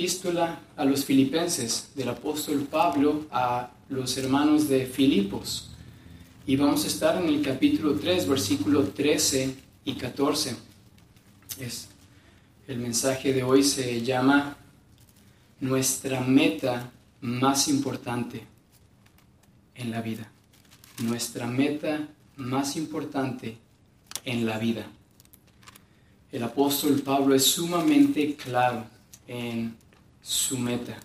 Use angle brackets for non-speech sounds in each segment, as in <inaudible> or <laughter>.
epístola a los filipenses del apóstol Pablo a los hermanos de Filipos. Y vamos a estar en el capítulo 3, versículo 13 y 14. Es, el mensaje de hoy se llama Nuestra meta más importante en la vida. Nuestra meta más importante en la vida. El apóstol Pablo es sumamente claro en su meta.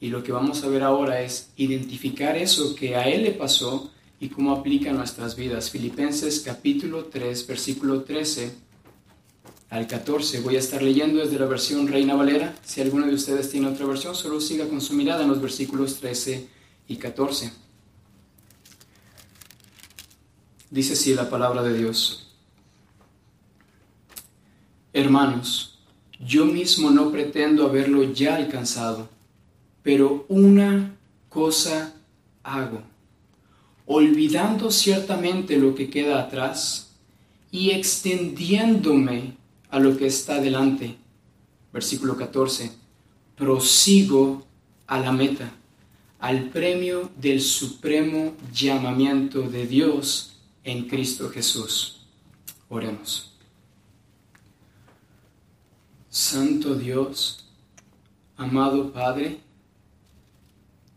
Y lo que vamos a ver ahora es identificar eso que a él le pasó y cómo aplica a nuestras vidas. Filipenses capítulo 3, versículo 13 al 14. Voy a estar leyendo desde la versión Reina Valera. Si alguno de ustedes tiene otra versión, solo siga con su mirada en los versículos 13 y 14. Dice así la palabra de Dios. Hermanos, yo mismo no pretendo haberlo ya alcanzado, pero una cosa hago, olvidando ciertamente lo que queda atrás y extendiéndome a lo que está delante. Versículo 14. Prosigo a la meta, al premio del supremo llamamiento de Dios en Cristo Jesús. Oremos. Santo Dios, amado Padre,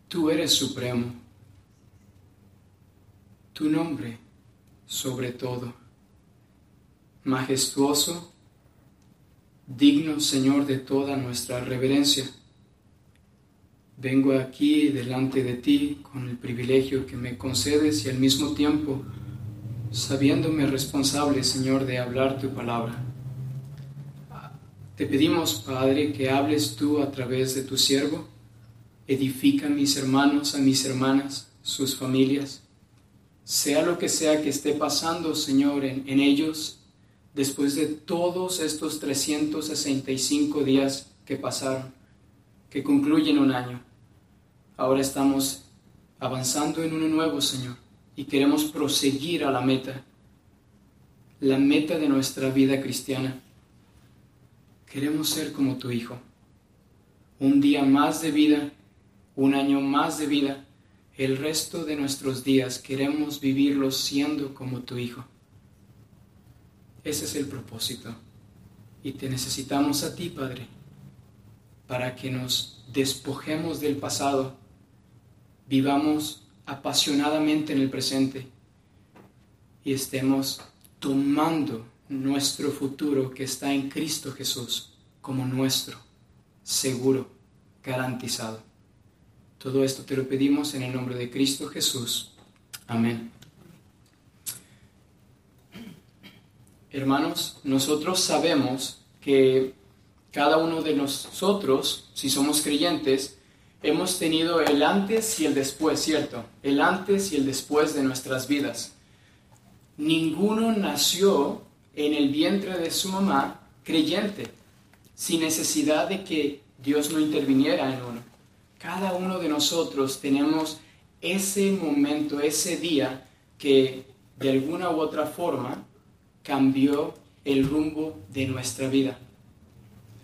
tú eres supremo. Tu nombre sobre todo. Majestuoso, digno Señor de toda nuestra reverencia. Vengo aquí delante de ti con el privilegio que me concedes y al mismo tiempo sabiéndome responsable, Señor, de hablar tu palabra. Te pedimos, Padre, que hables tú a través de tu siervo. Edifica a mis hermanos, a mis hermanas, sus familias. Sea lo que sea que esté pasando, Señor, en, en ellos, después de todos estos 365 días que pasaron, que concluyen un año. Ahora estamos avanzando en uno nuevo, Señor, y queremos proseguir a la meta, la meta de nuestra vida cristiana Queremos ser como tu Hijo. Un día más de vida, un año más de vida, el resto de nuestros días queremos vivirlos siendo como tu Hijo. Ese es el propósito. Y te necesitamos a ti, Padre, para que nos despojemos del pasado, vivamos apasionadamente en el presente y estemos tomando nuestro futuro que está en Cristo Jesús como nuestro, seguro, garantizado. Todo esto te lo pedimos en el nombre de Cristo Jesús. Amén. Hermanos, nosotros sabemos que cada uno de nosotros, si somos creyentes, hemos tenido el antes y el después, ¿cierto? El antes y el después de nuestras vidas. Ninguno nació en el vientre de su mamá creyente, sin necesidad de que Dios no interviniera en uno. Cada uno de nosotros tenemos ese momento, ese día que de alguna u otra forma cambió el rumbo de nuestra vida,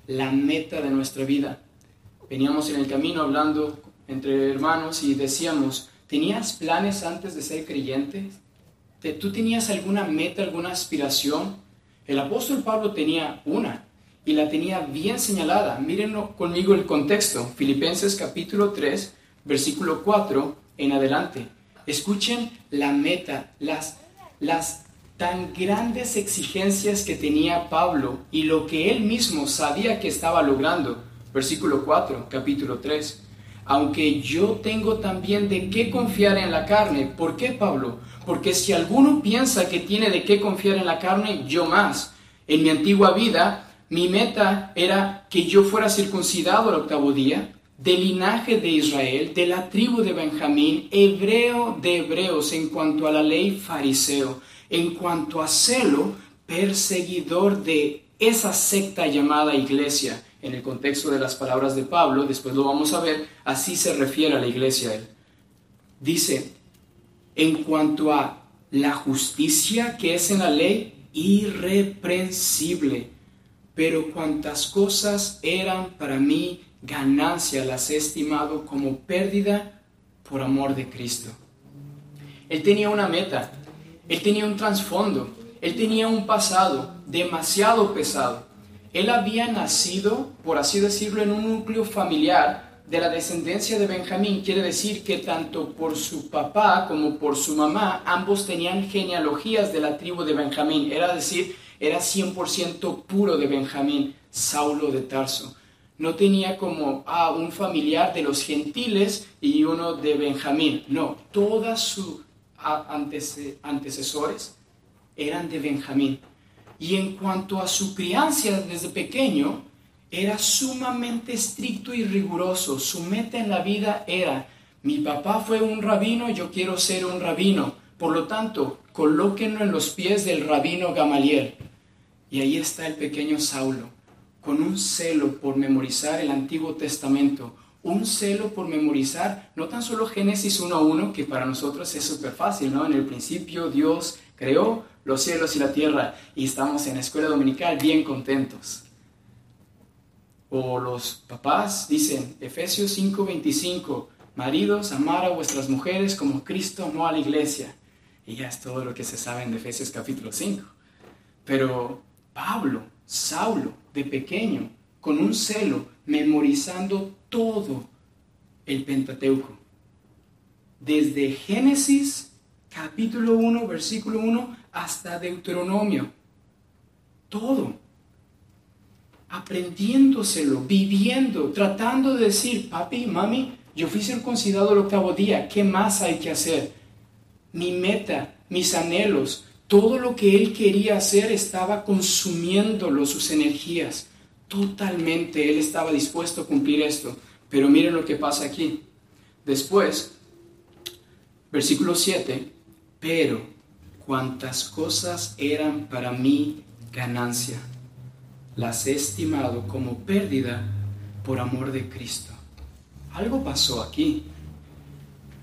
la meta de nuestra vida. Veníamos en el camino hablando entre hermanos y decíamos, ¿tenías planes antes de ser creyente? ¿Tú tenías alguna meta, alguna aspiración? El apóstol Pablo tenía una y la tenía bien señalada. Mírenlo conmigo el contexto. Filipenses capítulo 3, versículo 4 en adelante. Escuchen la meta, las, las tan grandes exigencias que tenía Pablo y lo que él mismo sabía que estaba logrando. Versículo 4, capítulo 3 aunque yo tengo también de qué confiar en la carne. ¿Por qué, Pablo? Porque si alguno piensa que tiene de qué confiar en la carne, yo más. En mi antigua vida, mi meta era que yo fuera circuncidado al octavo día, del linaje de Israel, de la tribu de Benjamín, hebreo de hebreos en cuanto a la ley fariseo, en cuanto a celo, perseguidor de esa secta llamada iglesia en el contexto de las palabras de Pablo, después lo vamos a ver, así se refiere a la iglesia él. Dice, en cuanto a la justicia que es en la ley, irreprensible, pero cuantas cosas eran para mí ganancia las he estimado como pérdida por amor de Cristo. Él tenía una meta, él tenía un trasfondo, él tenía un pasado demasiado pesado. Él había nacido, por así decirlo, en un núcleo familiar de la descendencia de Benjamín. Quiere decir que tanto por su papá como por su mamá, ambos tenían genealogías de la tribu de Benjamín. Era decir, era 100% puro de Benjamín, Saulo de Tarso. No tenía como ah, un familiar de los gentiles y uno de Benjamín. No, todos sus antecesores eran de Benjamín. Y en cuanto a su crianza desde pequeño, era sumamente estricto y riguroso. Su meta en la vida era, mi papá fue un rabino, yo quiero ser un rabino. Por lo tanto, colóquenlo en los pies del rabino Gamaliel. Y ahí está el pequeño Saulo, con un celo por memorizar el Antiguo Testamento, un celo por memorizar no tan solo Génesis 1.1, que para nosotros es súper fácil, ¿no? En el principio Dios creó los cielos y la tierra y estamos en la escuela dominical bien contentos. O los papás dicen, Efesios 5:25, maridos, amar a vuestras mujeres como Cristo amó a la iglesia. Y ya es todo lo que se sabe en Efesios capítulo 5. Pero Pablo, Saulo, de pequeño, con un celo, memorizando todo el Pentateuco. Desde Génesis capítulo 1, versículo 1, hasta Deuteronomio. Todo. Aprendiéndoselo, viviendo, tratando de decir, papi, mami, yo fui circuncidado el octavo día, ¿qué más hay que hacer? Mi meta, mis anhelos, todo lo que él quería hacer estaba consumiéndolo, sus energías. Totalmente, él estaba dispuesto a cumplir esto. Pero miren lo que pasa aquí. Después, versículo 7, pero cuantas cosas eran para mí ganancia, las he estimado como pérdida por amor de Cristo. Algo pasó aquí.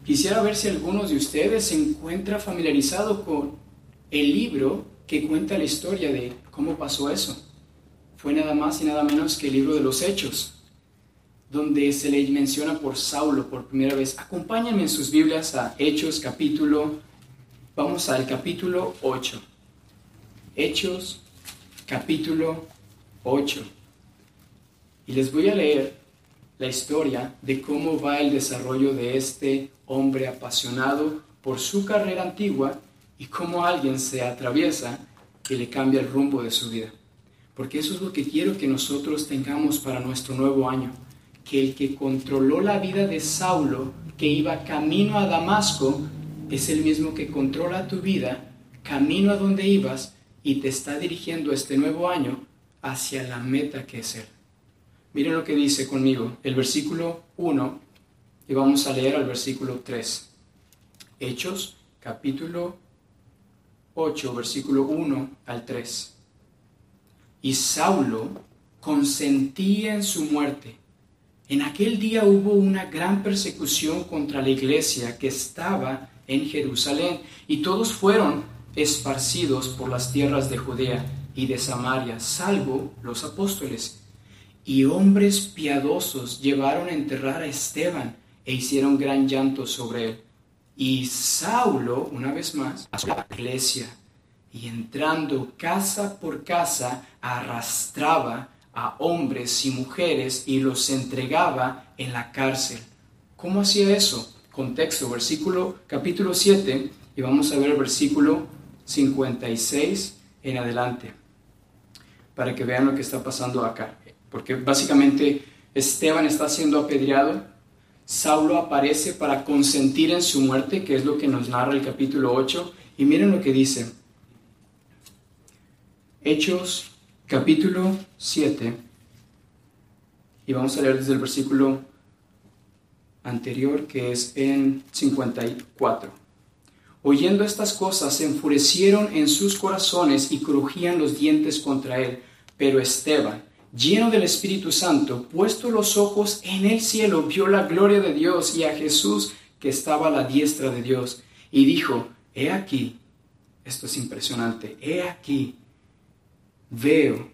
Quisiera ver si algunos de ustedes se encuentra familiarizado con el libro que cuenta la historia de cómo pasó eso. Fue nada más y nada menos que el libro de los Hechos donde se le menciona por Saulo por primera vez. Acompáñenme en sus Biblias a Hechos capítulo, vamos al capítulo 8. Hechos capítulo 8. Y les voy a leer la historia de cómo va el desarrollo de este hombre apasionado por su carrera antigua y cómo alguien se atraviesa y le cambia el rumbo de su vida. Porque eso es lo que quiero que nosotros tengamos para nuestro nuevo año que el que controló la vida de Saulo, que iba camino a Damasco, es el mismo que controla tu vida, camino a donde ibas, y te está dirigiendo este nuevo año hacia la meta que es Él. Miren lo que dice conmigo, el versículo 1, y vamos a leer al versículo 3. Hechos, capítulo 8, versículo 1 al 3. Y Saulo consentía en su muerte en aquel día hubo una gran persecución contra la iglesia que estaba en Jerusalén y todos fueron esparcidos por las tierras de Judea y de Samaria, salvo los apóstoles. Y hombres piadosos llevaron a enterrar a Esteban e hicieron gran llanto sobre él. Y Saulo, una vez más, a la iglesia y entrando casa por casa, arrastraba a hombres y mujeres y los entregaba en la cárcel. ¿Cómo hacía eso? Contexto, versículo capítulo 7 y vamos a ver el versículo 56 en adelante para que vean lo que está pasando acá. Porque básicamente Esteban está siendo apedreado, Saulo aparece para consentir en su muerte, que es lo que nos narra el capítulo 8, y miren lo que dice. Hechos capítulo 7, y vamos a leer desde el versículo anterior, que es en 54. Oyendo estas cosas, se enfurecieron en sus corazones y crujían los dientes contra él. Pero Esteban, lleno del Espíritu Santo, puesto los ojos en el cielo, vio la gloria de Dios y a Jesús que estaba a la diestra de Dios, y dijo, He aquí, esto es impresionante, he aquí veo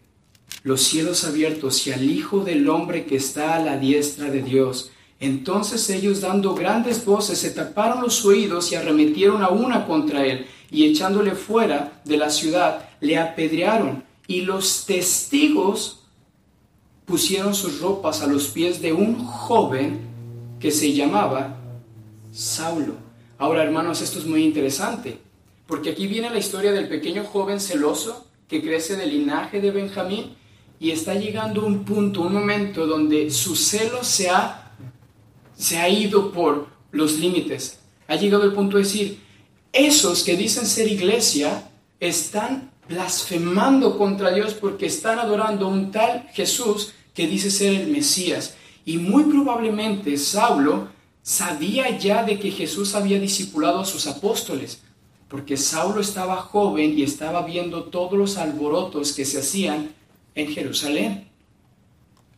los cielos abiertos y al Hijo del Hombre que está a la diestra de Dios. Entonces ellos dando grandes voces se taparon los oídos y arremetieron a una contra él y echándole fuera de la ciudad le apedrearon y los testigos pusieron sus ropas a los pies de un joven que se llamaba Saulo. Ahora hermanos, esto es muy interesante, porque aquí viene la historia del pequeño joven celoso que crece del linaje de Benjamín y está llegando un punto, un momento donde su celo se ha, se ha ido por los límites. Ha llegado el punto de decir, esos que dicen ser iglesia están blasfemando contra Dios porque están adorando a un tal Jesús que dice ser el Mesías. Y muy probablemente Saulo sabía ya de que Jesús había discipulado a sus apóstoles, porque Saulo estaba joven y estaba viendo todos los alborotos que se hacían en Jerusalén.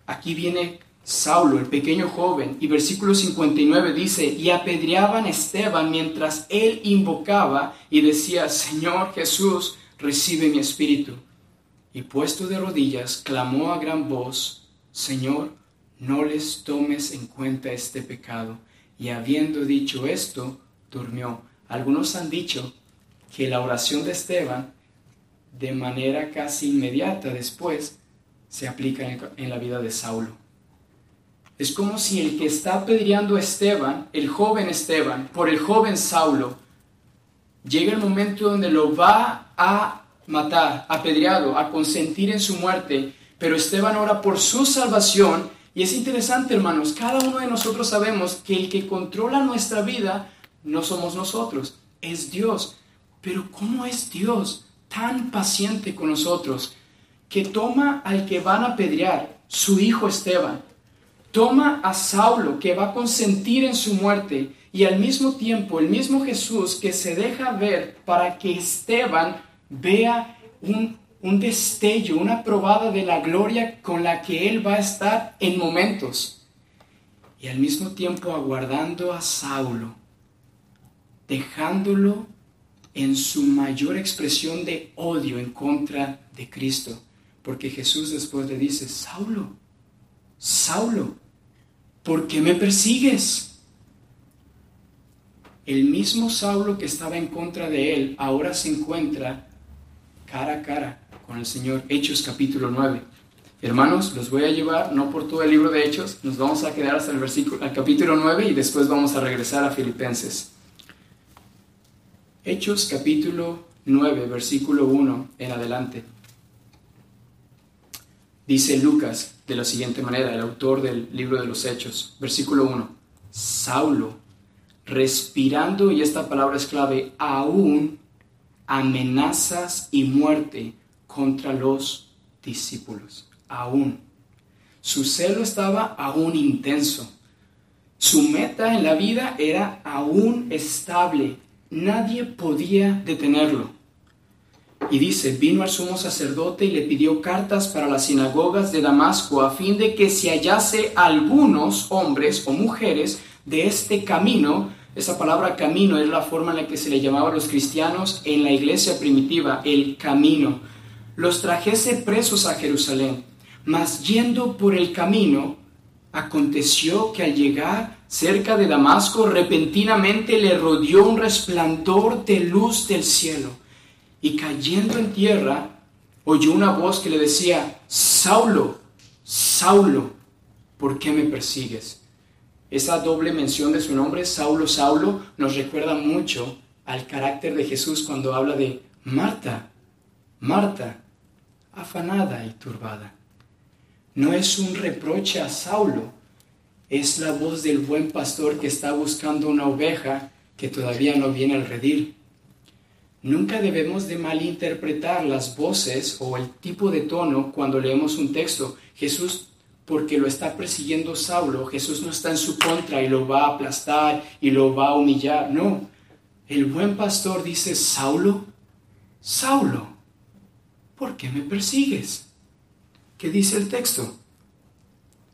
Aquí viene Saulo, el pequeño joven, y versículo 59 dice, y apedreaban a Esteban mientras él invocaba y decía, Señor Jesús, recibe mi espíritu. Y puesto de rodillas, clamó a gran voz, Señor, no les tomes en cuenta este pecado. Y habiendo dicho esto, durmió. Algunos han dicho que la oración de Esteban, de manera casi inmediata después, se aplica en la vida de Saulo. Es como si el que está apedreando a Esteban, el joven Esteban, por el joven Saulo, llega el momento donde lo va a matar, apedreado, a consentir en su muerte, pero Esteban ora por su salvación. Y es interesante, hermanos, cada uno de nosotros sabemos que el que controla nuestra vida no somos nosotros, es Dios. Pero ¿cómo es Dios tan paciente con nosotros que toma al que van a apedrear, su hijo Esteban, toma a Saulo que va a consentir en su muerte y al mismo tiempo el mismo Jesús que se deja ver para que Esteban vea un, un destello, una probada de la gloria con la que él va a estar en momentos. Y al mismo tiempo aguardando a Saulo, dejándolo en su mayor expresión de odio en contra de Cristo. Porque Jesús después le dice, Saulo, Saulo, ¿por qué me persigues? El mismo Saulo que estaba en contra de él ahora se encuentra cara a cara con el Señor. Hechos capítulo 9. Hermanos, los voy a llevar no por todo el libro de Hechos, nos vamos a quedar hasta el versículo, al capítulo 9 y después vamos a regresar a Filipenses. Hechos capítulo 9, versículo 1 en adelante. Dice Lucas de la siguiente manera, el autor del libro de los Hechos, versículo 1. Saulo, respirando, y esta palabra es clave, aún amenazas y muerte contra los discípulos. Aún. Su celo estaba aún intenso. Su meta en la vida era aún estable. Nadie podía detenerlo. Y dice, vino al sumo sacerdote y le pidió cartas para las sinagogas de Damasco a fin de que se hallase algunos hombres o mujeres de este camino. Esa palabra camino es la forma en la que se le llamaba a los cristianos en la iglesia primitiva, el camino. Los trajese presos a Jerusalén. Mas yendo por el camino, aconteció que al llegar cerca de Damasco, repentinamente le rodeó un resplandor de luz del cielo y cayendo en tierra, oyó una voz que le decía, Saulo, Saulo, ¿por qué me persigues? Esa doble mención de su nombre, Saulo, Saulo, nos recuerda mucho al carácter de Jesús cuando habla de Marta, Marta, afanada y turbada. No es un reproche a Saulo, es la voz del buen pastor que está buscando una oveja que todavía no viene al redil. Nunca debemos de malinterpretar las voces o el tipo de tono cuando leemos un texto. Jesús, porque lo está persiguiendo Saulo, Jesús no está en su contra y lo va a aplastar y lo va a humillar. No, el buen pastor dice, Saulo, Saulo, ¿por qué me persigues? ¿Qué dice el texto?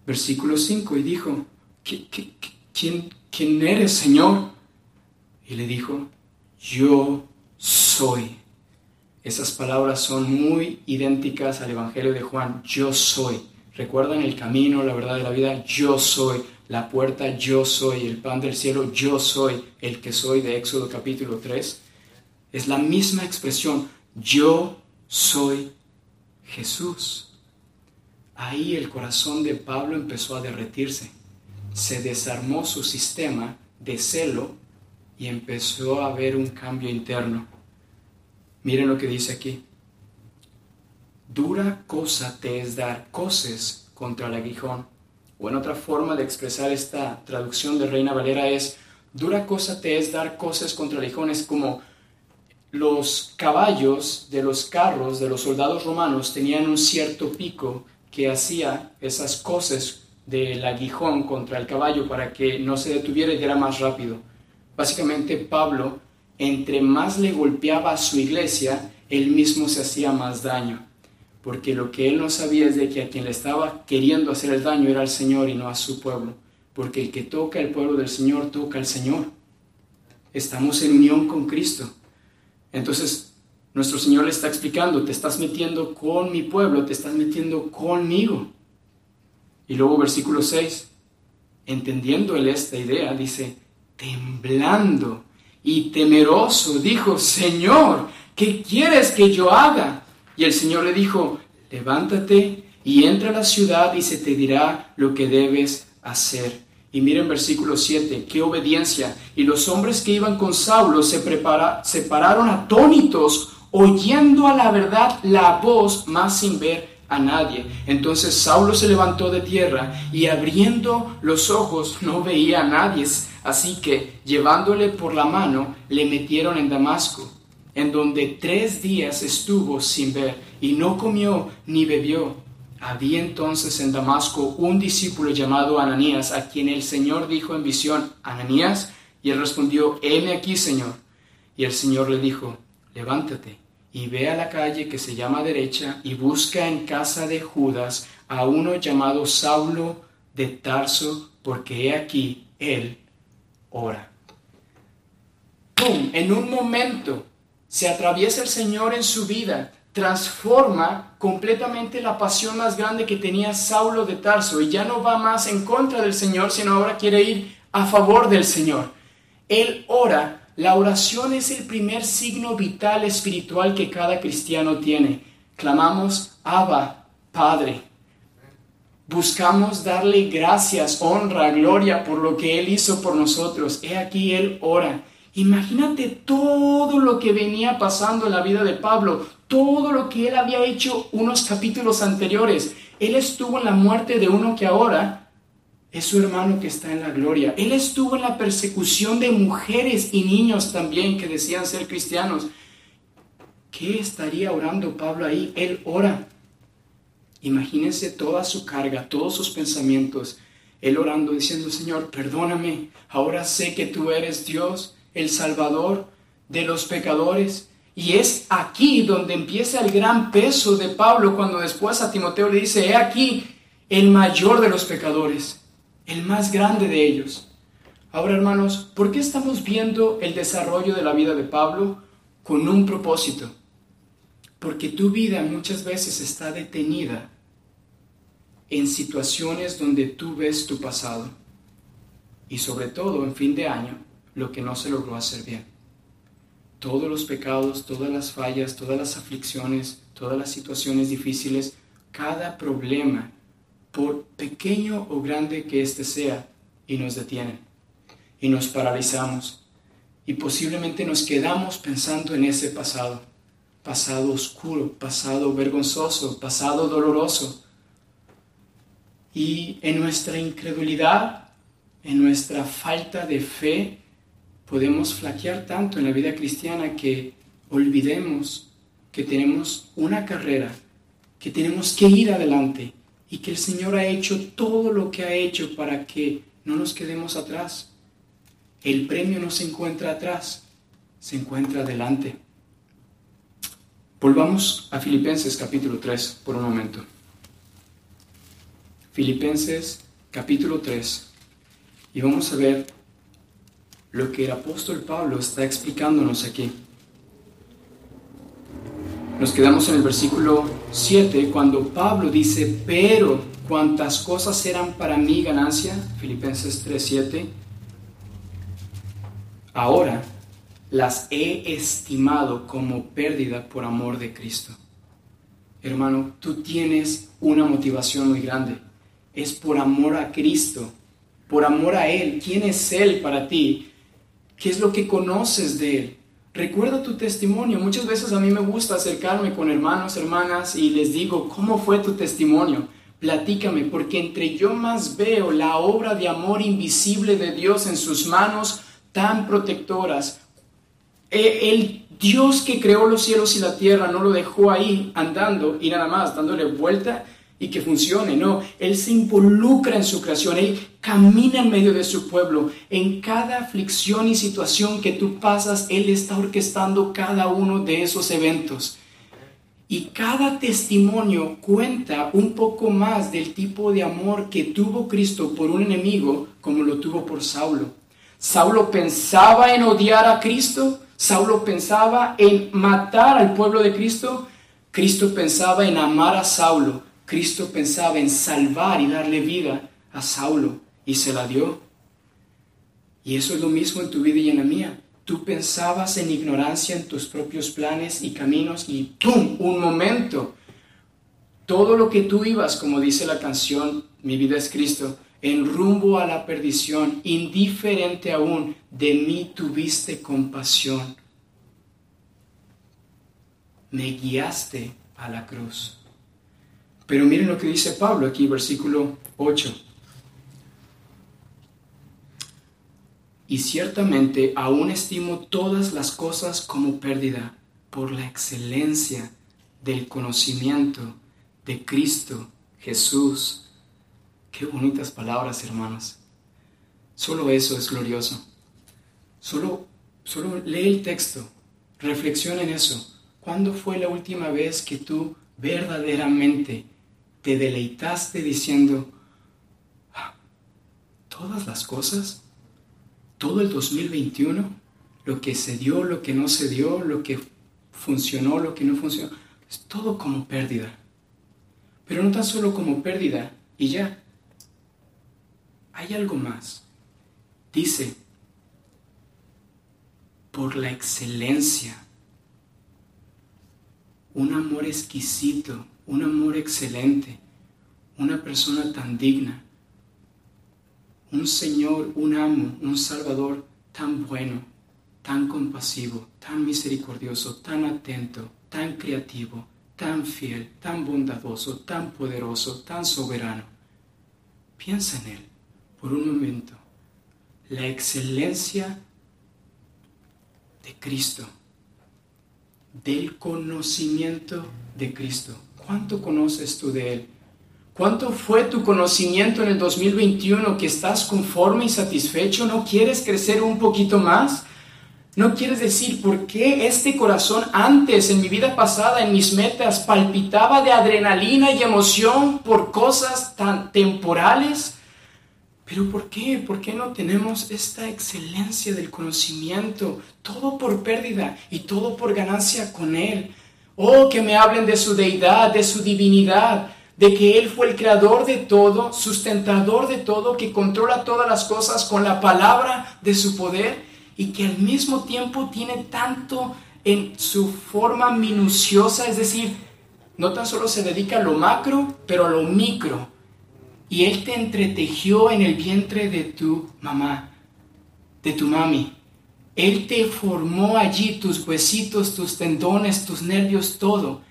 Versículo 5, y dijo, quién, ¿quién eres, Señor? Y le dijo, yo soy Esas palabras son muy idénticas al Evangelio de Juan, yo soy. ¿Recuerdan el camino, la verdad de la vida? Yo soy. La puerta, yo soy. El pan del cielo, yo soy. El que soy de Éxodo capítulo 3. Es la misma expresión, yo soy Jesús. Ahí el corazón de Pablo empezó a derretirse. Se desarmó su sistema de celo y empezó a haber un cambio interno. Miren lo que dice aquí. Dura cosa te es dar coces contra el aguijón. O en otra forma de expresar esta traducción de Reina Valera es, dura cosa te es dar coces contra el aguijón. Es como los caballos de los carros de los soldados romanos tenían un cierto pico que hacía esas coces del aguijón contra el caballo para que no se detuviera y era más rápido. Básicamente Pablo, entre más le golpeaba a su iglesia, él mismo se hacía más daño, porque lo que él no sabía es de que a quien le estaba queriendo hacer el daño era al Señor y no a su pueblo, porque el que toca el pueblo del Señor toca al Señor. Estamos en unión con Cristo. Entonces, nuestro Señor le está explicando, te estás metiendo con mi pueblo, te estás metiendo conmigo. Y luego versículo 6, entendiendo él esta idea, dice, temblando y temeroso, dijo, Señor, ¿qué quieres que yo haga? Y el Señor le dijo, levántate y entra a la ciudad y se te dirá lo que debes hacer. Y miren versículo 7, qué obediencia. Y los hombres que iban con Saulo se, prepara, se pararon atónitos, oyendo a la verdad la voz, más sin ver a nadie. Entonces Saulo se levantó de tierra y abriendo los ojos no veía a nadie. Así que llevándole por la mano le metieron en Damasco, en donde tres días estuvo sin ver y no comió ni bebió. Había entonces en Damasco un discípulo llamado Ananías, a quien el Señor dijo en visión, Ananías, y él respondió, heme aquí, Señor. Y el Señor le dijo, levántate y ve a la calle que se llama derecha y busca en casa de Judas a uno llamado Saulo de Tarso, porque he aquí, él ora. ¡Pum! En un momento se atraviesa el Señor en su vida, transforma completamente la pasión más grande que tenía Saulo de Tarso y ya no va más en contra del Señor, sino ahora quiere ir a favor del Señor. Él ora la oración es el primer signo vital espiritual que cada cristiano tiene. Clamamos, Abba, Padre. Buscamos darle gracias, honra, gloria por lo que Él hizo por nosotros. He aquí Él ora. Imagínate todo lo que venía pasando en la vida de Pablo, todo lo que Él había hecho unos capítulos anteriores. Él estuvo en la muerte de uno que ahora es su hermano que está en la gloria. Él estuvo en la persecución de mujeres y niños también que decían ser cristianos. ¿Qué estaría orando Pablo ahí? Él ora. Imagínense toda su carga, todos sus pensamientos. Él orando diciendo, Señor, perdóname. Ahora sé que tú eres Dios, el Salvador de los pecadores. Y es aquí donde empieza el gran peso de Pablo cuando después a Timoteo le dice, he aquí el mayor de los pecadores el más grande de ellos. Ahora, hermanos, ¿por qué estamos viendo el desarrollo de la vida de Pablo con un propósito? Porque tu vida muchas veces está detenida en situaciones donde tú ves tu pasado y sobre todo en fin de año lo que no se logró hacer bien. Todos los pecados, todas las fallas, todas las aflicciones, todas las situaciones difíciles, cada problema por pequeño o grande que éste sea, y nos detienen, y nos paralizamos, y posiblemente nos quedamos pensando en ese pasado, pasado oscuro, pasado vergonzoso, pasado doloroso. Y en nuestra incredulidad, en nuestra falta de fe, podemos flaquear tanto en la vida cristiana que olvidemos que tenemos una carrera, que tenemos que ir adelante y que el Señor ha hecho todo lo que ha hecho para que no nos quedemos atrás. El premio no se encuentra atrás, se encuentra adelante. Volvamos a Filipenses capítulo 3 por un momento. Filipenses capítulo 3 y vamos a ver lo que el apóstol Pablo está explicándonos aquí. Nos quedamos en el versículo 7 cuando Pablo dice, pero cuantas cosas eran para mí ganancia, Filipenses 3:7, ahora las he estimado como pérdida por amor de Cristo. Hermano, tú tienes una motivación muy grande. Es por amor a Cristo, por amor a Él. ¿Quién es Él para ti? ¿Qué es lo que conoces de Él? Recuerda tu testimonio. Muchas veces a mí me gusta acercarme con hermanos, hermanas y les digo, ¿cómo fue tu testimonio? Platícame, porque entre yo más veo la obra de amor invisible de Dios en sus manos tan protectoras, eh, el Dios que creó los cielos y la tierra no lo dejó ahí andando y nada más dándole vuelta y que funcione. No, Él se involucra en su creación, Él camina en medio de su pueblo. En cada aflicción y situación que tú pasas, Él está orquestando cada uno de esos eventos. Y cada testimonio cuenta un poco más del tipo de amor que tuvo Cristo por un enemigo como lo tuvo por Saulo. Saulo pensaba en odiar a Cristo, Saulo pensaba en matar al pueblo de Cristo, Cristo pensaba en amar a Saulo Cristo pensaba en salvar y darle vida a Saulo y se la dio. Y eso es lo mismo en tu vida y en la mía. Tú pensabas en ignorancia en tus propios planes y caminos y ¡pum! Un momento. Todo lo que tú ibas, como dice la canción Mi vida es Cristo, en rumbo a la perdición, indiferente aún, de mí tuviste compasión. Me guiaste a la cruz. Pero miren lo que dice Pablo aquí, versículo 8. Y ciertamente aún estimo todas las cosas como pérdida por la excelencia del conocimiento de Cristo Jesús. Qué bonitas palabras, hermanos. Solo eso es glorioso. Solo, solo lee el texto, reflexiona en eso. ¿Cuándo fue la última vez que tú verdaderamente te deleitaste diciendo, ah, todas las cosas, todo el 2021, lo que se dio, lo que no se dio, lo que funcionó, lo que no funcionó, es todo como pérdida. Pero no tan solo como pérdida y ya. Hay algo más. Dice, por la excelencia, un amor exquisito un amor excelente, una persona tan digna, un Señor, un amo, un Salvador tan bueno, tan compasivo, tan misericordioso, tan atento, tan creativo, tan fiel, tan bondadoso, tan poderoso, tan soberano. Piensa en Él por un momento. La excelencia de Cristo, del conocimiento de Cristo. ¿Cuánto conoces tú de Él? ¿Cuánto fue tu conocimiento en el 2021 que estás conforme y satisfecho? ¿No quieres crecer un poquito más? ¿No quieres decir por qué este corazón antes, en mi vida pasada, en mis metas, palpitaba de adrenalina y emoción por cosas tan temporales? Pero ¿por qué? ¿Por qué no tenemos esta excelencia del conocimiento? Todo por pérdida y todo por ganancia con Él. Oh, que me hablen de su deidad, de su divinidad, de que Él fue el creador de todo, sustentador de todo, que controla todas las cosas con la palabra de su poder y que al mismo tiempo tiene tanto en su forma minuciosa, es decir, no tan solo se dedica a lo macro, pero a lo micro. Y Él te entretejió en el vientre de tu mamá, de tu mami. Él te formó allí tus huesitos, tus tendones, tus nervios, todo.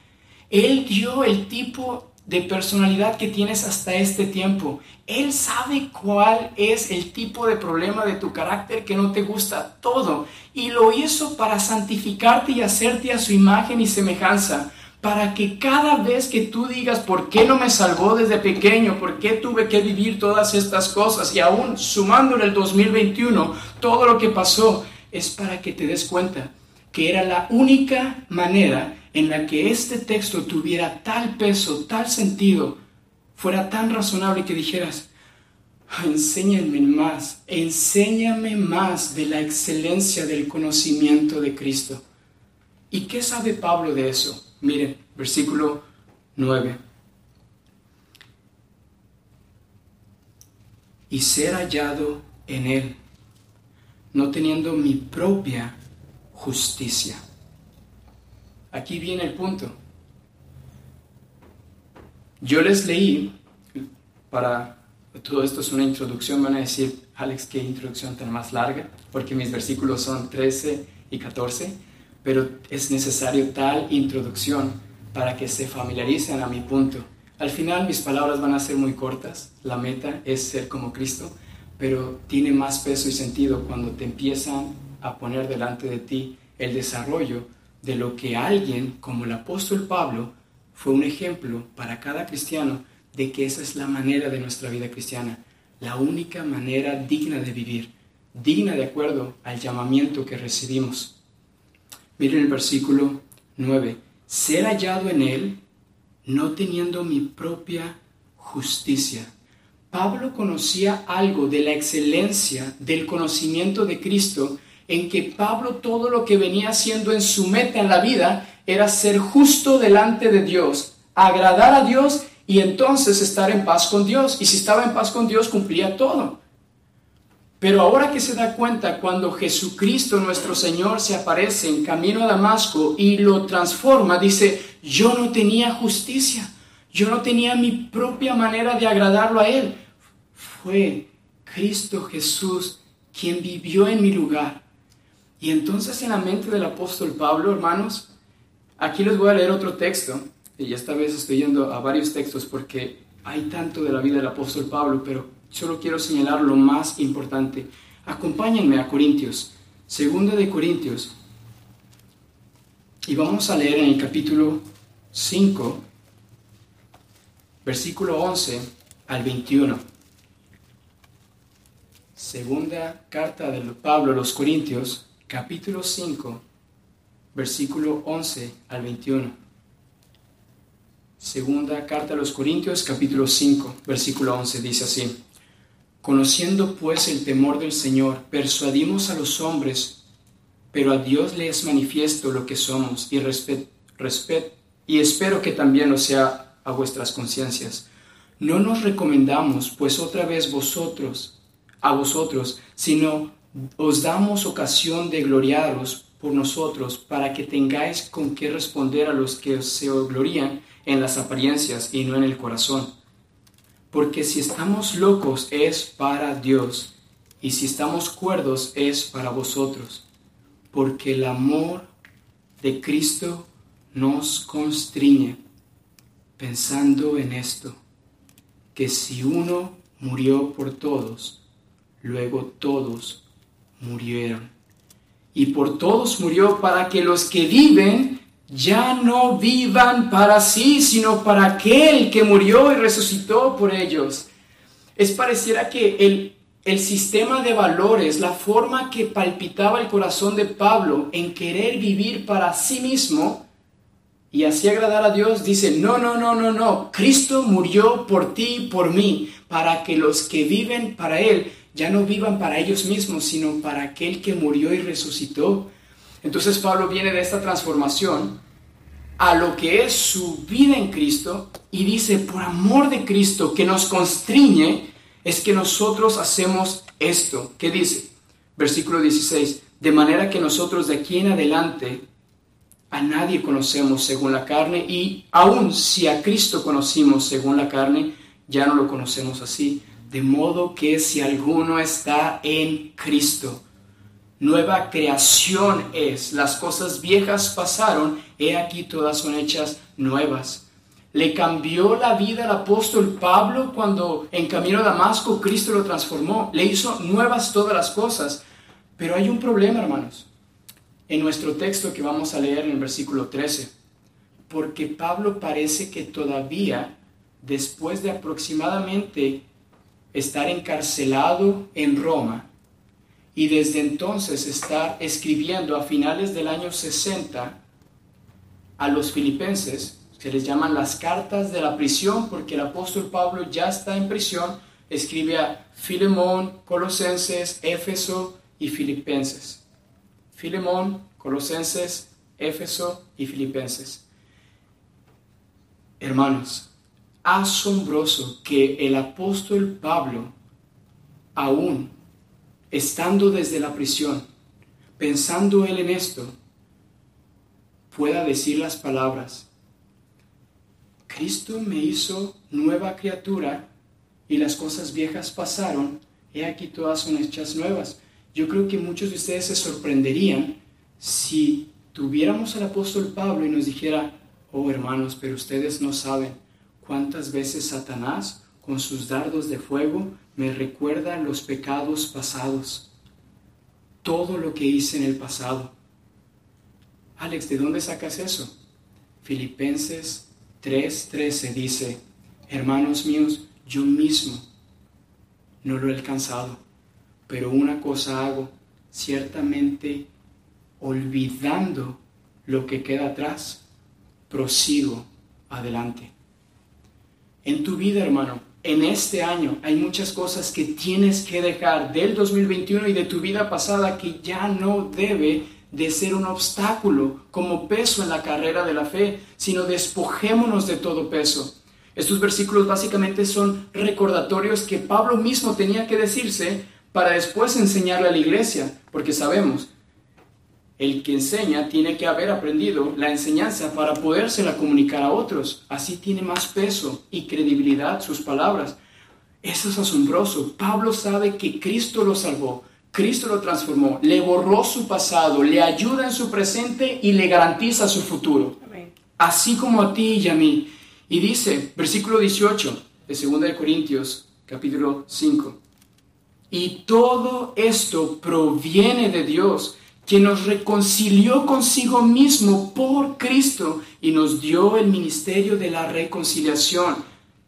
Él dio el tipo de personalidad que tienes hasta este tiempo. Él sabe cuál es el tipo de problema de tu carácter que no te gusta, todo. Y lo hizo para santificarte y hacerte a su imagen y semejanza. Para que cada vez que tú digas, ¿por qué no me salvó desde pequeño? ¿Por qué tuve que vivir todas estas cosas? Y aún sumándole el 2021, todo lo que pasó, es para que te des cuenta que era la única manera en la que este texto tuviera tal peso, tal sentido, fuera tan razonable que dijeras, enséñame más, enséñame más de la excelencia del conocimiento de Cristo. ¿Y qué sabe Pablo de eso? Miren, versículo 9. Y ser hallado en Él, no teniendo mi propia justicia. Aquí viene el punto. Yo les leí, para todo esto es una introducción, van a decir, Alex, qué introducción tan más larga, porque mis versículos son 13 y 14, pero es necesario tal introducción para que se familiaricen a mi punto. Al final mis palabras van a ser muy cortas, la meta es ser como Cristo, pero tiene más peso y sentido cuando te empiezan a poner delante de ti el desarrollo de lo que alguien como el apóstol Pablo fue un ejemplo para cada cristiano de que esa es la manera de nuestra vida cristiana, la única manera digna de vivir, digna de acuerdo al llamamiento que recibimos. Miren el versículo 9, ser hallado en él, no teniendo mi propia justicia. Pablo conocía algo de la excelencia del conocimiento de Cristo, en que Pablo todo lo que venía haciendo en su meta en la vida era ser justo delante de Dios, agradar a Dios y entonces estar en paz con Dios. Y si estaba en paz con Dios, cumplía todo. Pero ahora que se da cuenta cuando Jesucristo nuestro Señor se aparece en camino a Damasco y lo transforma, dice, yo no tenía justicia, yo no tenía mi propia manera de agradarlo a Él. Fue Cristo Jesús quien vivió en mi lugar. Y entonces en la mente del apóstol Pablo, hermanos, Aquí les voy a leer otro texto, y esta vez estoy yendo a varios textos porque hay tanto de la vida del apóstol Pablo, pero solo quiero señalar lo más importante. Acompáñenme a Corintios, segunda de Corintios, y vamos a leer en el capítulo 5, versículo 11 al 21. Segunda carta de Pablo a los Corintios, capítulo 5, versículo 11 al 21. Segunda carta a los Corintios, capítulo 5, versículo 11, dice así. Conociendo pues el temor del Señor, persuadimos a los hombres, pero a Dios le es manifiesto lo que somos y, respet, y espero que también lo sea a vuestras conciencias. No nos recomendamos pues otra vez vosotros, a vosotros, sino os damos ocasión de gloriaros por nosotros para que tengáis con qué responder a los que se glorían en las apariencias y no en el corazón. Porque si estamos locos es para Dios, y si estamos cuerdos es para vosotros, porque el amor de Cristo nos constriñe, pensando en esto, que si uno murió por todos, luego todos murieron y por todos murió para que los que viven ya no vivan para sí, sino para aquel que murió y resucitó por ellos. Es pareciera que el, el sistema de valores, la forma que palpitaba el corazón de Pablo en querer vivir para sí mismo y así agradar a Dios, dice, no, no, no, no, no, Cristo murió por ti y por mí, para que los que viven para Él ya no vivan para ellos mismos, sino para aquel que murió y resucitó. Entonces Pablo viene de esta transformación a lo que es su vida en Cristo y dice, por amor de Cristo que nos constriñe, es que nosotros hacemos esto. ¿Qué dice? Versículo 16, de manera que nosotros de aquí en adelante a nadie conocemos según la carne y aun si a Cristo conocimos según la carne, ya no lo conocemos así. De modo que si alguno está en Cristo, nueva creación es. Las cosas viejas pasaron, he aquí todas son hechas nuevas. Le cambió la vida al apóstol Pablo cuando en camino a Damasco Cristo lo transformó. Le hizo nuevas todas las cosas. Pero hay un problema, hermanos, en nuestro texto que vamos a leer en el versículo 13. Porque Pablo parece que todavía, después de aproximadamente estar encarcelado en Roma y desde entonces estar escribiendo a finales del año 60 a los filipenses, se les llaman las cartas de la prisión porque el apóstol Pablo ya está en prisión, escribe a Filemón, Colosenses, Éfeso y Filipenses. Filemón, Colosenses, Éfeso y Filipenses. hermanos, asombroso que el apóstol Pablo, aún estando desde la prisión, pensando él en esto, pueda decir las palabras, Cristo me hizo nueva criatura y las cosas viejas pasaron, he aquí todas son hechas nuevas. Yo creo que muchos de ustedes se sorprenderían si tuviéramos al apóstol Pablo y nos dijera, oh hermanos, pero ustedes no saben cuántas veces Satanás con sus dardos de fuego me recuerda los pecados pasados, todo lo que hice en el pasado. Alex, ¿de dónde sacas eso? Filipenses 3:13 dice, hermanos míos, yo mismo no lo he alcanzado, pero una cosa hago, ciertamente olvidando lo que queda atrás, prosigo adelante. En tu vida, hermano, en este año hay muchas cosas que tienes que dejar del 2021 y de tu vida pasada que ya no debe de ser un obstáculo como peso en la carrera de la fe, sino despojémonos de todo peso. Estos versículos básicamente son recordatorios que Pablo mismo tenía que decirse para después enseñarle a la iglesia, porque sabemos, el que enseña tiene que haber aprendido la enseñanza para podérsela comunicar a otros. Así tiene más peso y credibilidad sus palabras. Eso es asombroso. Pablo sabe que Cristo lo salvó, Cristo lo transformó, le borró su pasado, le ayuda en su presente y le garantiza su futuro. Así como a ti y a mí. Y dice, versículo 18 de 2 de Corintios, capítulo 5. Y todo esto proviene de Dios que nos reconcilió consigo mismo por Cristo y nos dio el ministerio de la reconciliación,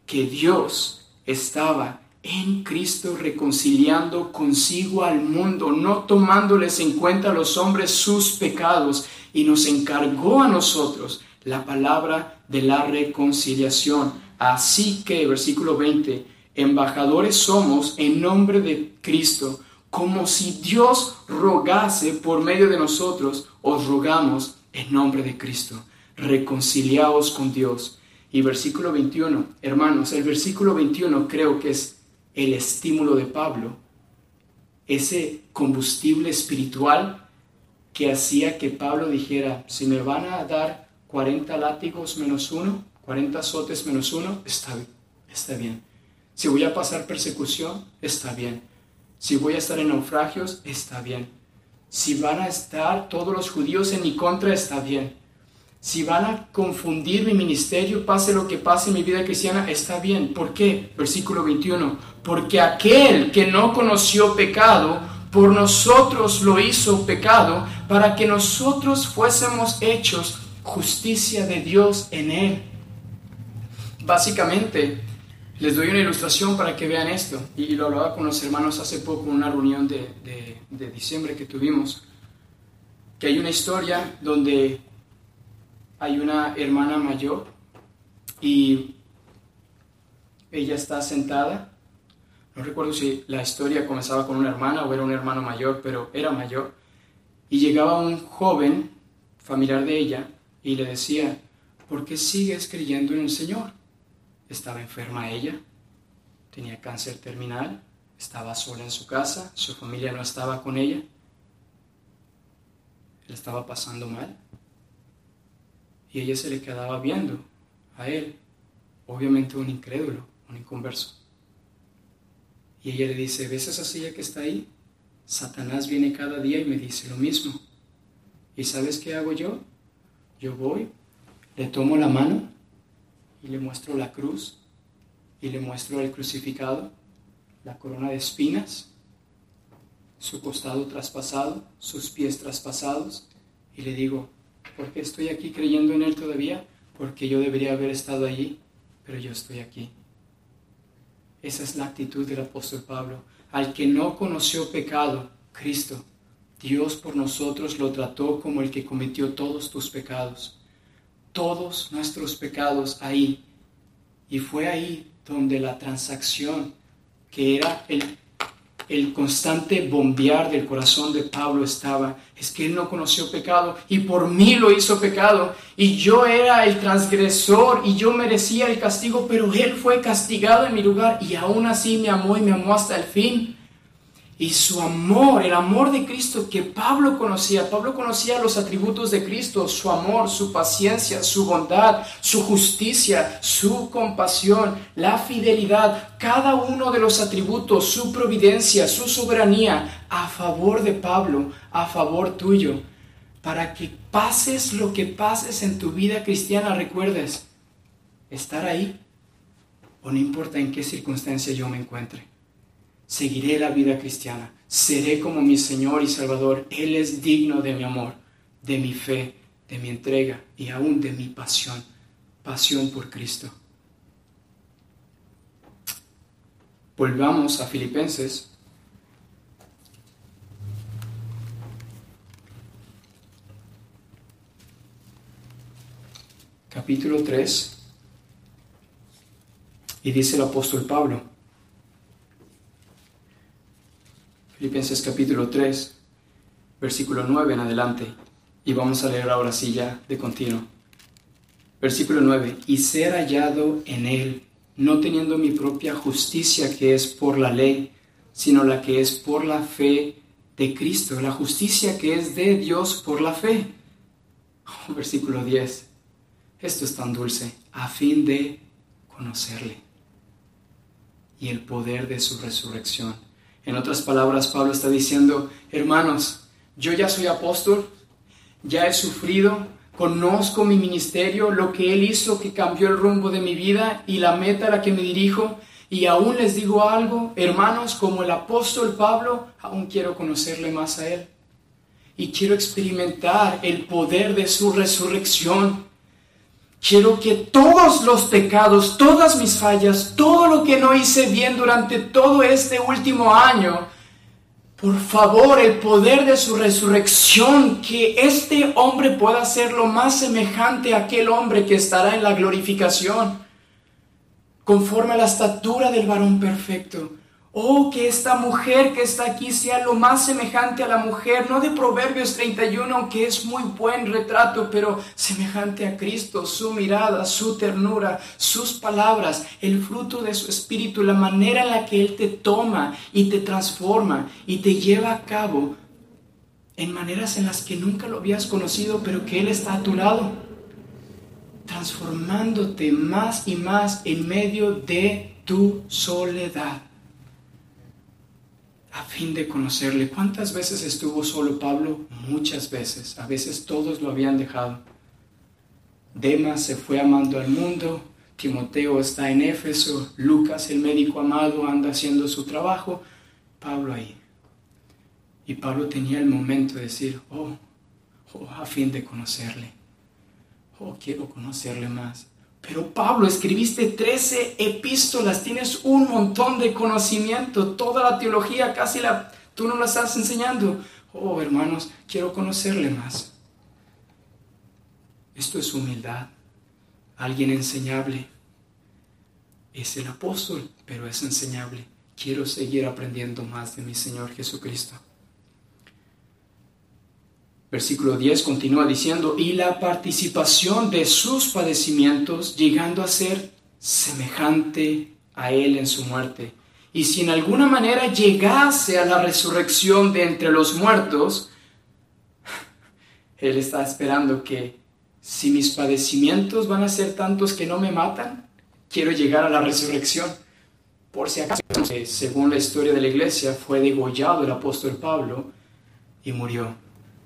que Dios estaba en Cristo reconciliando consigo al mundo, no tomándoles en cuenta a los hombres sus pecados, y nos encargó a nosotros la palabra de la reconciliación. Así que, versículo 20, embajadores somos en nombre de Cristo como si Dios rogase por medio de nosotros, os rogamos en nombre de Cristo. Reconciliaos con Dios. Y versículo 21, hermanos, el versículo 21 creo que es el estímulo de Pablo, ese combustible espiritual que hacía que Pablo dijera, si me van a dar 40 látigos menos uno, 40 azotes menos uno, está, está bien. Si voy a pasar persecución, está bien si voy a estar en naufragios, está bien. Si van a estar todos los judíos en mi contra, está bien. Si van a confundir mi ministerio, pase lo que pase en mi vida cristiana, está bien. ¿Por qué? Versículo 21. Porque aquel que no conoció pecado, por nosotros lo hizo pecado, para que nosotros fuésemos hechos justicia de Dios en él. Básicamente, les doy una ilustración para que vean esto. Y, lo hablaba con los hermanos hace poco en una reunión de, de diciembre que tuvimos. Que hay una historia donde hay una hermana mayor y ella está sentada. No recuerdo si la historia comenzaba con una hermana o era un hermano mayor, pero era mayor. Y llegaba un joven, familiar de ella, y le decía, ¿por qué sigues creyendo en el Señor? Estaba enferma ella, tenía cáncer terminal, estaba sola en su casa, su familia no estaba con ella, él estaba pasando mal. Y ella se le quedaba viendo a él, obviamente un incrédulo, un inconverso. Y ella le dice, ¿ves esa silla que está ahí? Satanás viene cada día y me dice lo mismo. ¿Y sabes qué hago yo? Yo voy, le tomo la mano y le muestro la cruz y le muestro el crucificado, la corona de espinas, su costado traspasado, sus pies traspasados y le digo, ¿por qué estoy aquí creyendo en Él todavía? Porque yo debería haber estado allí, pero yo estoy aquí. Esa es la actitud del apóstol Pablo. Al que no conoció pecado, Cristo, Dios por nosotros lo trató como el que cometió todos tus pecados todos nuestros pecados ahí. Y fue ahí donde la transacción, que era el el constante bombear del corazón de Pablo estaba, es que él no conoció pecado y por mí lo hizo pecado y yo era el transgresor y yo merecía el castigo, pero él fue castigado en mi lugar y aún así me amó y me amó hasta el fin. Y su amor, el amor de Cristo que Pablo conocía, Pablo conocía los atributos de Cristo, su amor, su paciencia, su bondad, su justicia, su compasión, la fidelidad, cada uno de los atributos, su providencia, su soberanía, a favor de Pablo, a favor tuyo, para que pases lo que pases en tu vida cristiana, recuerdes, estar ahí, o no importa en qué circunstancia yo me encuentre seguiré la vida cristiana, seré como mi Señor y Salvador. Él es digno de mi amor, de mi fe, de mi entrega y aún de mi pasión, pasión por Cristo. Volvamos a Filipenses. Capítulo 3. Y dice el apóstol Pablo, Filipenses capítulo 3, versículo 9 en adelante. Y vamos a leer ahora sí ya de continuo. Versículo 9. Y ser hallado en Él, no teniendo mi propia justicia que es por la ley, sino la que es por la fe de Cristo, la justicia que es de Dios por la fe. <laughs> Versículo 10. Esto es tan dulce, a fin de conocerle y el poder de su resurrección en otras palabras, Pablo está diciendo, hermanos, yo ya soy apóstol, ya he sufrido, conozco mi ministerio, lo que Él hizo que cambió el rumbo de mi vida y la meta a la que me dirijo. Y aún les digo algo, hermanos, como el apóstol Pablo, aún quiero conocerle más a Él. Y quiero experimentar el poder de su resurrección Quiero que todos los pecados, todas mis fallas, todo lo que no hice bien durante todo este último año, por favor, el poder de su resurrección, que este hombre pueda ser lo más semejante a aquel hombre que estará en la glorificación, conforme a la estatura del varón perfecto Oh, que esta mujer que está aquí sea lo más semejante a la mujer, no de Proverbios 31, aunque es muy buen retrato, pero semejante a Cristo, su mirada, su ternura, sus palabras, el fruto de su espíritu, la manera en la que Él te toma y te transforma y te lleva a cabo en maneras en las que nunca lo habías conocido, pero que Él está a tu lado, transformándote más y más en medio de tu soledad a fin de conocerle. ¿Cuántas veces estuvo solo Pablo? Muchas veces. A veces todos lo habían dejado. Demas se fue amando al mundo, Timoteo está en Éfeso, Lucas, el médico amado, anda haciendo su trabajo, Pablo ahí. Y Pablo tenía el momento de decir, oh, oh, a fin de conocerle, oh, quiero conocerle más. Pero Pablo, escribiste 13 epístolas, tienes un montón de conocimiento, toda la teología casi la, tú no la estás enseñando. Oh, hermanos, quiero conocerle más. Esto es humildad, alguien enseñable. Es el apóstol, pero es enseñable. Quiero seguir aprendiendo más de mi Señor Jesucristo. Versículo 10 continúa diciendo, y la participación de sus padecimientos llegando a ser semejante a Él en su muerte. Y si en alguna manera llegase a la resurrección de entre los muertos, <laughs> Él está esperando que si mis padecimientos van a ser tantos que no me matan, quiero llegar a la resurrección. Por si acaso, según la historia de la iglesia, fue degollado el apóstol Pablo y murió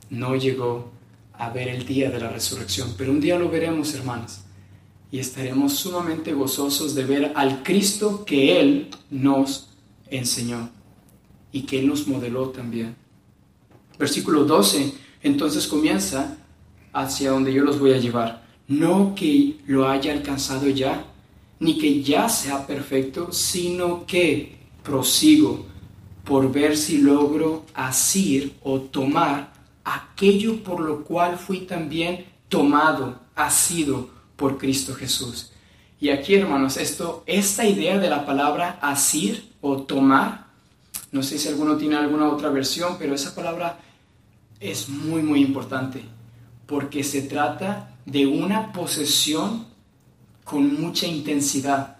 no llegó a ver el día de la resurrección, pero un día lo veremos, hermanos, y estaremos sumamente gozosos de ver al Cristo que Él nos enseñó y que Él nos modeló también. Versículo 12, entonces comienza hacia donde yo los voy a llevar. No que lo haya alcanzado ya, ni que ya sea perfecto, sino que prosigo por ver si logro asir o tomar aquello por lo cual fui también tomado, asido por Cristo Jesús. Y aquí, hermanos, esto, esta idea de la palabra asir o tomar No sé si alguno tiene alguna otra versión, pero esa palabra es muy, muy importante porque se trata de una posesión con mucha intensidad.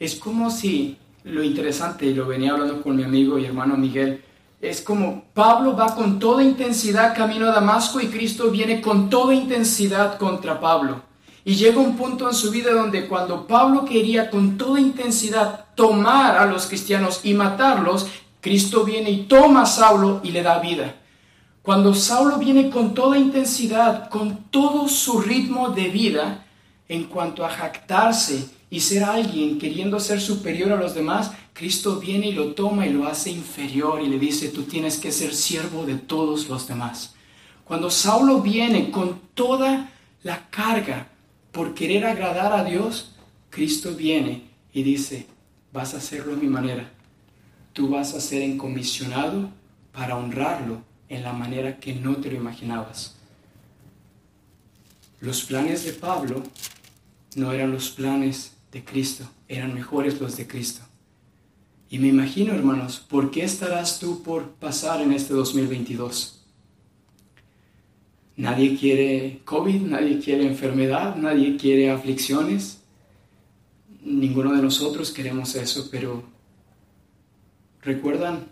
Es como si, lo interesante, y lo venía hablando con mi amigo y hermano Miguel, es como Pablo va con toda intensidad camino a Damasco y Cristo viene con toda intensidad contra Pablo. Y llega un punto en su vida donde cuando Pablo quería con toda intensidad tomar a los cristianos y matarlos, Cristo viene y toma a Saulo y le da vida. Cuando Saulo viene con toda intensidad, con todo su ritmo de vida, en cuanto a jactarse y ser alguien queriendo ser superior a los demás, Cristo viene y lo toma y lo hace inferior y le dice, tú tienes que ser siervo de todos los demás. Cuando Saulo viene con toda la carga por querer agradar a Dios, Cristo viene y dice, vas a hacerlo a mi manera. Tú vas a ser encomisionado para honrarlo en la manera que no te lo imaginabas. Los planes de Pablo no eran los planes de Cristo, eran mejores los de Cristo. Y me imagino, hermanos, ¿por qué estarás tú por pasar en este 2022? Nadie quiere COVID, nadie quiere enfermedad, nadie quiere aflicciones. Ninguno de nosotros queremos eso, pero ¿recuerdan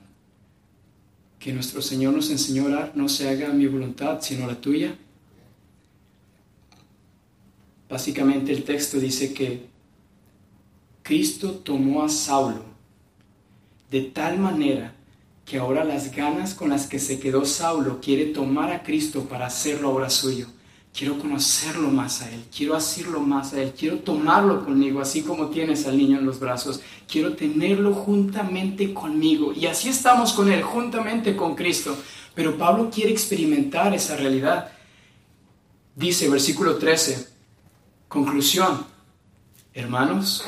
que nuestro Señor nos enseñó a orar, no se haga mi voluntad, sino la tuya? Básicamente el texto dice que Cristo tomó a Saulo de tal manera que ahora las ganas con las que se quedó Saulo quiere tomar a Cristo para hacerlo ahora suyo. Quiero conocerlo más a Él, quiero hacerlo más a Él, quiero tomarlo conmigo, así como tienes al niño en los brazos. Quiero tenerlo juntamente conmigo. Y así estamos con Él, juntamente con Cristo. Pero Pablo quiere experimentar esa realidad. Dice, versículo 13, conclusión, hermanos,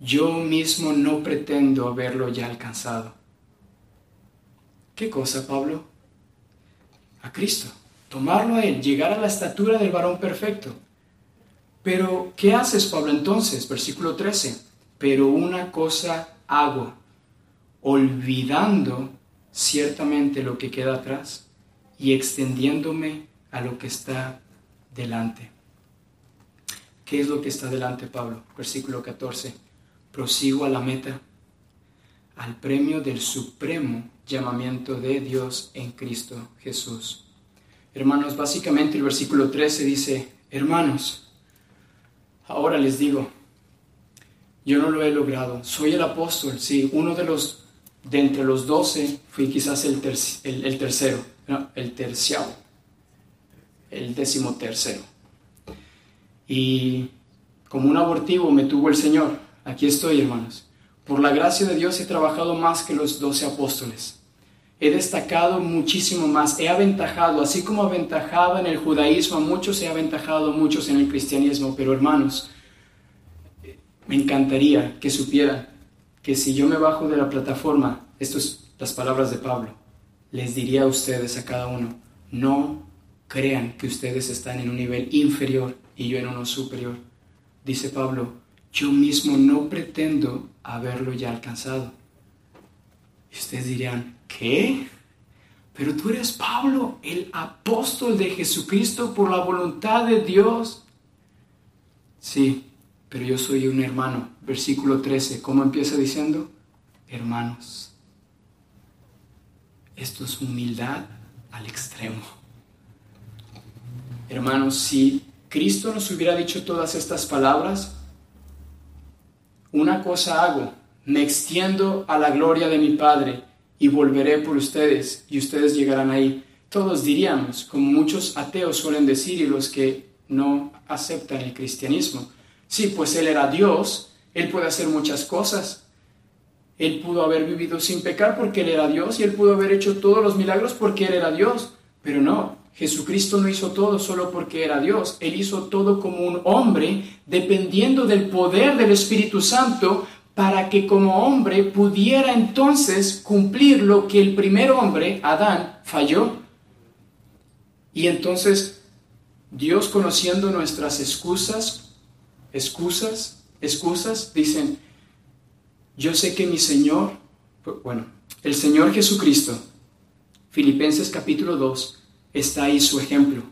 yo mismo no pretendo haberlo ya alcanzado. ¿Qué cosa, Pablo? A Cristo tomarlo a Él, llegar a la estatura del varón perfecto. Pero, ¿qué haces, Pablo, entonces? Versículo 13. Pero una cosa hago, olvidando ciertamente lo que queda atrás y extendiéndome a lo que está delante. ¿Qué es lo que está delante, Pablo? Versículo 14. Prosigo a la meta, al premio del supremo llamamiento de Dios en Cristo Jesús. Hermanos, básicamente el versículo 13 dice, hermanos, ahora les digo, yo no lo he logrado, soy el apóstol, sí, uno de los, de entre los doce, fui quizás el, tercero, el terciavo, el décimo tercero. Y como un abortivo me tuvo el Señor, aquí estoy hermanos. Por la gracia de Dios he trabajado más que los doce apóstoles he destacado muchísimo más, he aventajado, así como aventajaba en el judaísmo a muchos, he aventajado a muchos en el cristianismo, pero hermanos, me encantaría que supieran que si yo me bajo de la plataforma, estas son las palabras de Pablo, les diría a ustedes, a cada uno, no crean que ustedes están en un nivel inferior y yo en uno superior. Dice Pablo, yo mismo no pretendo haberlo ya alcanzado. Y ustedes dirían, ¿qué? Pero tú eres Pablo, el apóstol de Jesucristo por la voluntad de Dios. Sí, pero yo soy un hermano. Versículo 13, ¿cómo empieza diciendo? Hermanos. Esto es humildad al extremo. Hermanos, si Cristo nos hubiera dicho todas estas palabras, una cosa hago, me extiendo a la gloria de mi Padre y volveré por ustedes y ustedes llegarán ahí. Todos diríamos, como muchos ateos suelen decir y los que no aceptan el cristianismo, sí, pues Él era Dios, Él puede hacer muchas cosas. Él pudo haber vivido sin pecar porque Él era Dios y Él pudo haber hecho todos los milagros porque Él era Dios. Pero no, Jesucristo no hizo todo solo porque era Dios. Él hizo todo como un hombre, dependiendo del poder del Espíritu Santo para que como hombre pudiera entonces cumplir lo que el primer hombre, Adán, falló. Y entonces Dios conociendo nuestras excusas, excusas, excusas, dicen, yo sé que mi Señor, bueno, El Señor Jesucristo, Filipenses capítulo 2, está ahí su ejemplo,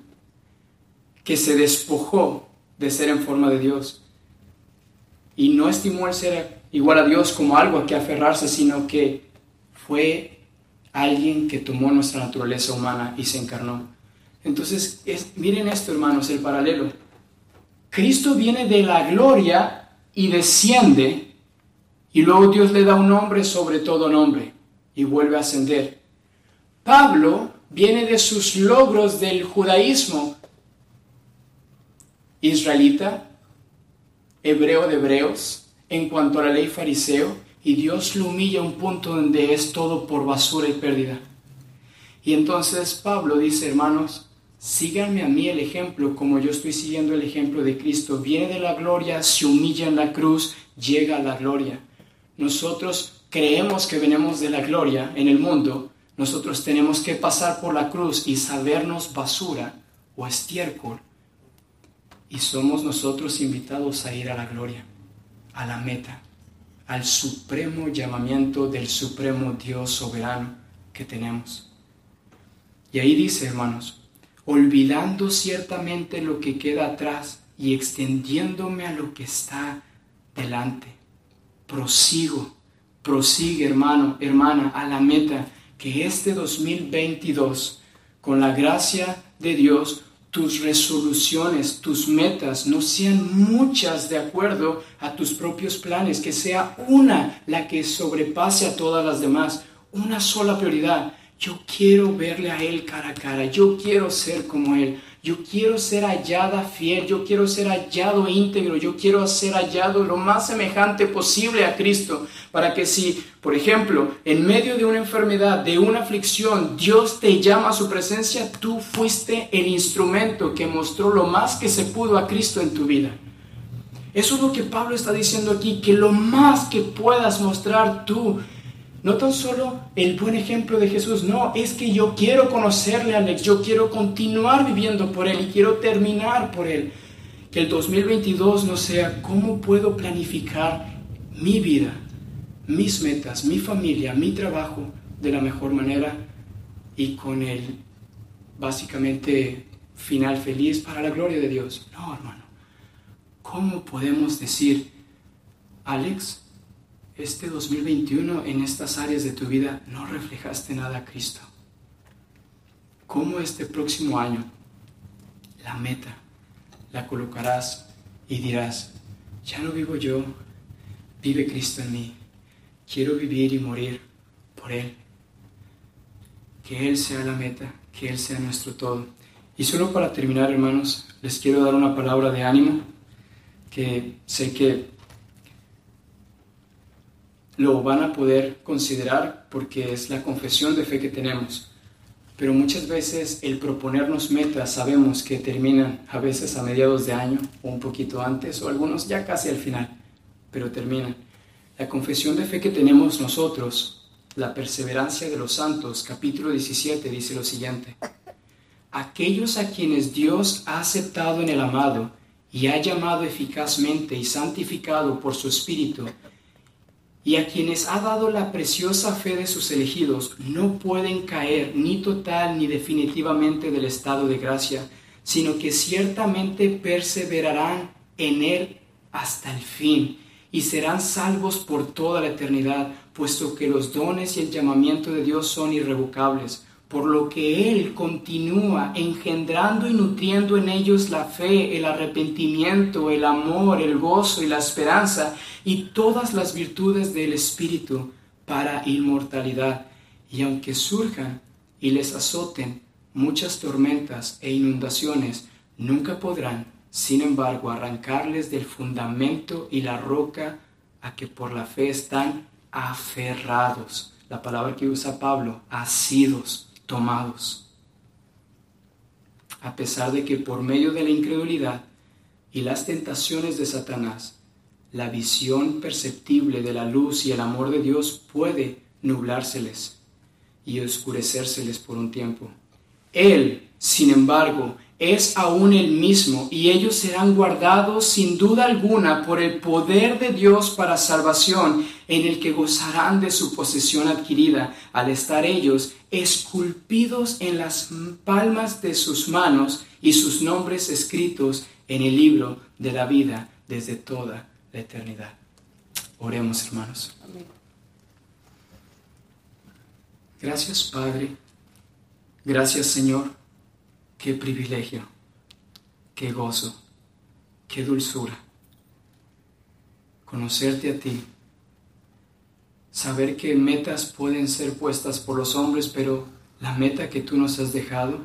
que se despojó de ser en forma de Dios y no estimó el ser igual a Dios como algo a que aferrarse, sino que fue alguien que tomó nuestra naturaleza humana y se encarnó. Entonces, miren esto, hermanos, el paralelo. Cristo viene de la gloria y desciende, y luego Dios le da un nombre sobre todo nombre y vuelve a ascender. Pablo viene de sus logros del judaísmo israelita, hebreo de hebreos, en cuanto a la ley fariseo, y Dios lo humilla a un punto donde es todo por basura y pérdida. Y entonces Pablo dice, hermanos, síganme a mí el ejemplo como yo estoy siguiendo el ejemplo de Cristo. Viene de la gloria, se humilla en la cruz, llega a la gloria. Nosotros creemos que venimos de la gloria en el mundo, nosotros tenemos que pasar por la cruz y sabernos basura o estiércol. Y somos nosotros invitados a ir a la gloria, a la meta al supremo llamamiento del supremo Dios soberano que tenemos. Y ahí dice, hermanos, olvidando ciertamente lo que queda atrás y extendiéndome a lo que está delante. Prosigo, prosigue, hermano, hermana, a la meta que este 2022, con la gracia de Dios, tus resoluciones, tus metas no sean muchas de acuerdo a tus propios planes, que sea una la que sobrepase a todas las demás, una sola prioridad. Yo quiero verle a Él cara a cara, yo quiero ser como Él, yo quiero ser hallada fiel, yo quiero ser hallado íntegro, yo quiero ser hallado lo más semejante posible a Cristo, para que si, por ejemplo, en medio de una enfermedad, de una aflicción, Dios te llama a su presencia, tú fuiste el instrumento que mostró lo más que se pudo a Cristo en tu vida. Eso es lo que Pablo está diciendo aquí, que lo más que puedas mostrar tú no tan solo el buen ejemplo de Jesús, no, es que yo quiero conocerle, Alex, yo quiero continuar viviendo por Él y quiero terminar por Él. Que el 2022 no sea cómo puedo planificar mi vida, mis metas, mi familia, mi trabajo de la mejor manera y con el básicamente final feliz para la gloria de Dios. No, hermano. ¿Cómo podemos decir, Alex, este 2021 en estas áreas de tu vida no reflejaste nada a Cristo? ¿Cómo este próximo año la meta la colocarás y dirás, ya no vivo yo, vive Cristo en mí, quiero vivir y morir por Él? Que Él sea la meta, que Él sea nuestro todo. Y solo para terminar, hermanos, les quiero dar una palabra de ánimo que sé que lo van a poder considerar porque es la confesión de fe que tenemos. Pero muchas veces el proponernos metas sabemos que terminan a veces a mediados de año o un poquito antes o algunos ya casi al final, pero terminan. La confesión de fe que tenemos nosotros, la perseverancia de los santos, capítulo 17 dice lo siguiente. Aquellos a quienes Dios ha aceptado en el amado y ha llamado eficazmente y santificado por su Espíritu, y a quienes ha dado la preciosa fe de sus elegidos no pueden caer ni total ni definitivamente del estado de gracia, sino que ciertamente perseverarán en él hasta el fin y serán salvos por toda la eternidad, puesto que los dones y el llamamiento de Dios son irrevocables por lo que Él continúa engendrando y nutriendo en ellos la fe, el arrepentimiento, el amor, el gozo y la esperanza y todas las virtudes del Espíritu para inmortalidad. Y aunque surjan y les azoten muchas tormentas e inundaciones, nunca podrán, sin embargo, arrancarles del fundamento y la roca a que por la fe están aferrados. La palabra que usa Pablo, asidos tomados. A pesar de que por medio de la incredulidad y las tentaciones de Satanás, la visión perceptible de la luz y el amor de Dios puede nublárseles y oscurecérseles por un tiempo. Él, sin embargo, es aún el mismo, y ellos serán guardados sin duda alguna por el poder de Dios para salvación, en el que gozarán de su posesión adquirida, al estar ellos esculpidos en las palmas de sus manos y sus nombres escritos en el libro de la vida desde toda la eternidad. Oremos, hermanos. Gracias, Padre. Gracias, Señor Qué privilegio, qué gozo, qué dulzura. Conocerte a ti, saber que metas pueden ser puestas por los hombres, pero la meta que tú nos has dejado,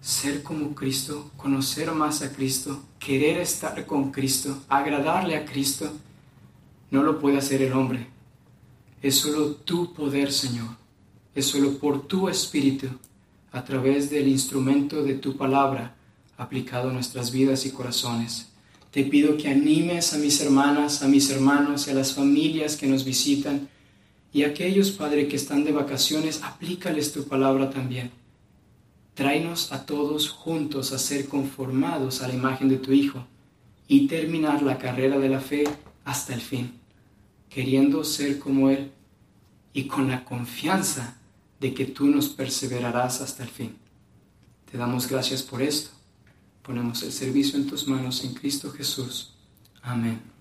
ser como Cristo, conocer más a Cristo, querer estar con Cristo, agradarle a Cristo, no lo puede hacer el hombre. Es solo tu poder, Señor. Es solo por tu espíritu a través del instrumento de tu palabra aplicado a nuestras vidas y corazones. Te pido que animes a mis hermanas, a mis hermanos y a las familias que nos visitan y a aquellos, Padre, que están de vacaciones, aplícales tu palabra también. Tráenos a todos juntos a ser conformados a la imagen de tu Hijo y terminar la carrera de la fe hasta el fin, queriendo ser como Él y con la confianza de que tú nos perseverarás hasta el fin. Te damos gracias por esto. Ponemos el servicio en tus manos en Cristo Jesús. Amén.